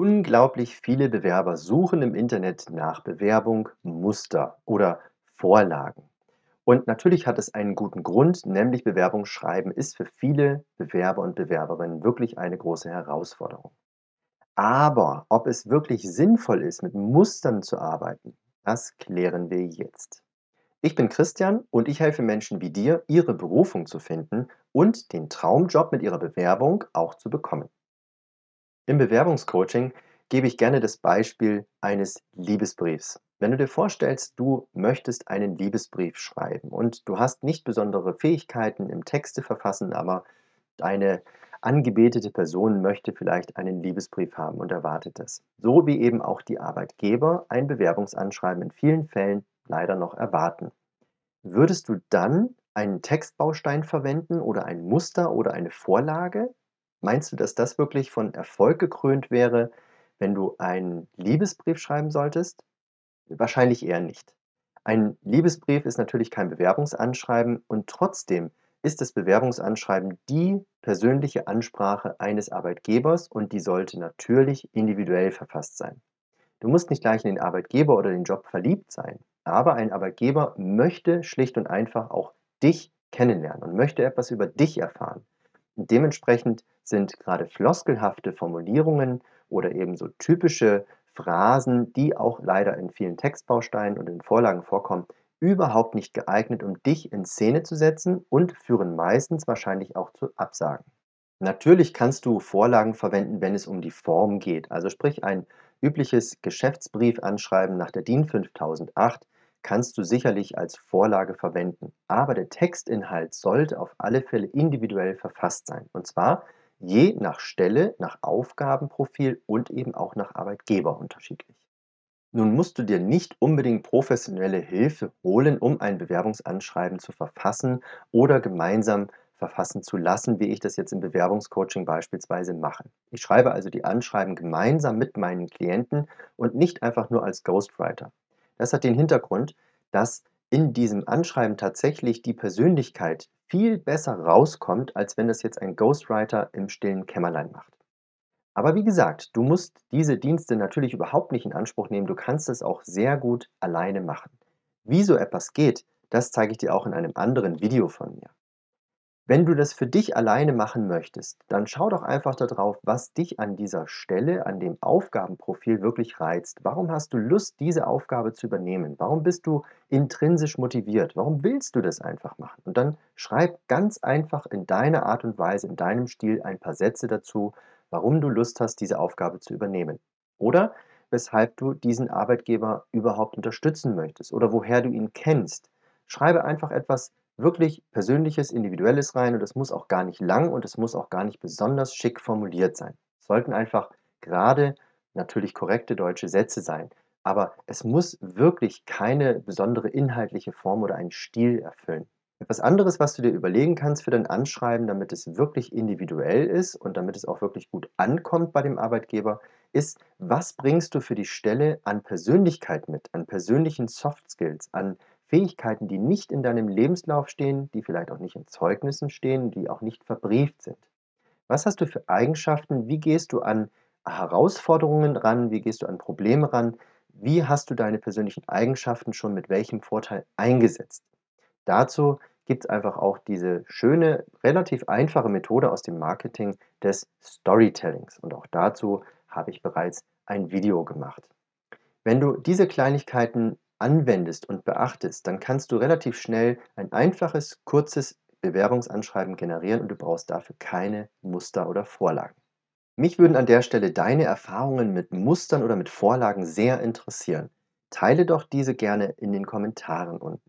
Unglaublich viele Bewerber suchen im Internet nach Bewerbung, Muster oder Vorlagen. Und natürlich hat es einen guten Grund, nämlich Bewerbung schreiben ist für viele Bewerber und Bewerberinnen wirklich eine große Herausforderung. Aber ob es wirklich sinnvoll ist, mit Mustern zu arbeiten, das klären wir jetzt. Ich bin Christian und ich helfe Menschen wie dir, ihre Berufung zu finden und den Traumjob mit ihrer Bewerbung auch zu bekommen. Im Bewerbungscoaching gebe ich gerne das Beispiel eines Liebesbriefs. Wenn du dir vorstellst, du möchtest einen Liebesbrief schreiben und du hast nicht besondere Fähigkeiten im Texte verfassen, aber deine angebetete Person möchte vielleicht einen Liebesbrief haben und erwartet es. So wie eben auch die Arbeitgeber ein Bewerbungsanschreiben in vielen Fällen leider noch erwarten. Würdest du dann einen Textbaustein verwenden oder ein Muster oder eine Vorlage, Meinst du, dass das wirklich von Erfolg gekrönt wäre, wenn du einen Liebesbrief schreiben solltest? Wahrscheinlich eher nicht. Ein Liebesbrief ist natürlich kein Bewerbungsanschreiben und trotzdem ist das Bewerbungsanschreiben die persönliche Ansprache eines Arbeitgebers und die sollte natürlich individuell verfasst sein. Du musst nicht gleich in den Arbeitgeber oder den Job verliebt sein, aber ein Arbeitgeber möchte schlicht und einfach auch dich kennenlernen und möchte etwas über dich erfahren. Dementsprechend sind gerade floskelhafte Formulierungen oder eben so typische Phrasen, die auch leider in vielen Textbausteinen und in Vorlagen vorkommen, überhaupt nicht geeignet, um dich in Szene zu setzen und führen meistens wahrscheinlich auch zu Absagen. Natürlich kannst du Vorlagen verwenden, wenn es um die Form geht. Also sprich ein übliches Geschäftsbriefanschreiben nach der DIN 5008 kannst du sicherlich als Vorlage verwenden. Aber der Textinhalt sollte auf alle Fälle individuell verfasst sein. Und zwar je nach Stelle, nach Aufgabenprofil und eben auch nach Arbeitgeber unterschiedlich. Nun musst du dir nicht unbedingt professionelle Hilfe holen, um ein Bewerbungsanschreiben zu verfassen oder gemeinsam verfassen zu lassen, wie ich das jetzt im Bewerbungscoaching beispielsweise mache. Ich schreibe also die Anschreiben gemeinsam mit meinen Klienten und nicht einfach nur als Ghostwriter. Das hat den Hintergrund, dass in diesem Anschreiben tatsächlich die Persönlichkeit viel besser rauskommt, als wenn das jetzt ein Ghostwriter im stillen Kämmerlein macht. Aber wie gesagt, du musst diese Dienste natürlich überhaupt nicht in Anspruch nehmen. Du kannst es auch sehr gut alleine machen. Wie so etwas geht, das zeige ich dir auch in einem anderen Video von mir. Wenn du das für dich alleine machen möchtest, dann schau doch einfach darauf, was dich an dieser Stelle, an dem Aufgabenprofil wirklich reizt. Warum hast du Lust, diese Aufgabe zu übernehmen? Warum bist du intrinsisch motiviert? Warum willst du das einfach machen? Und dann schreib ganz einfach in deiner Art und Weise, in deinem Stil ein paar Sätze dazu, warum du Lust hast, diese Aufgabe zu übernehmen. Oder weshalb du diesen Arbeitgeber überhaupt unterstützen möchtest oder woher du ihn kennst. Schreibe einfach etwas wirklich Persönliches, Individuelles rein und es muss auch gar nicht lang und es muss auch gar nicht besonders schick formuliert sein. Es sollten einfach gerade natürlich korrekte deutsche Sätze sein, aber es muss wirklich keine besondere inhaltliche Form oder einen Stil erfüllen. Etwas anderes, was du dir überlegen kannst für dein Anschreiben, damit es wirklich individuell ist und damit es auch wirklich gut ankommt bei dem Arbeitgeber, ist, was bringst du für die Stelle an Persönlichkeit mit, an persönlichen Soft Skills, an Fähigkeiten, die nicht in deinem Lebenslauf stehen, die vielleicht auch nicht in Zeugnissen stehen, die auch nicht verbrieft sind. Was hast du für Eigenschaften? Wie gehst du an Herausforderungen ran? Wie gehst du an Probleme ran? Wie hast du deine persönlichen Eigenschaften schon mit welchem Vorteil eingesetzt? Dazu gibt es einfach auch diese schöne, relativ einfache Methode aus dem Marketing des Storytellings. Und auch dazu habe ich bereits ein Video gemacht. Wenn du diese Kleinigkeiten anwendest und beachtest, dann kannst du relativ schnell ein einfaches, kurzes Bewerbungsanschreiben generieren und du brauchst dafür keine Muster oder Vorlagen. Mich würden an der Stelle deine Erfahrungen mit Mustern oder mit Vorlagen sehr interessieren. Teile doch diese gerne in den Kommentaren unten.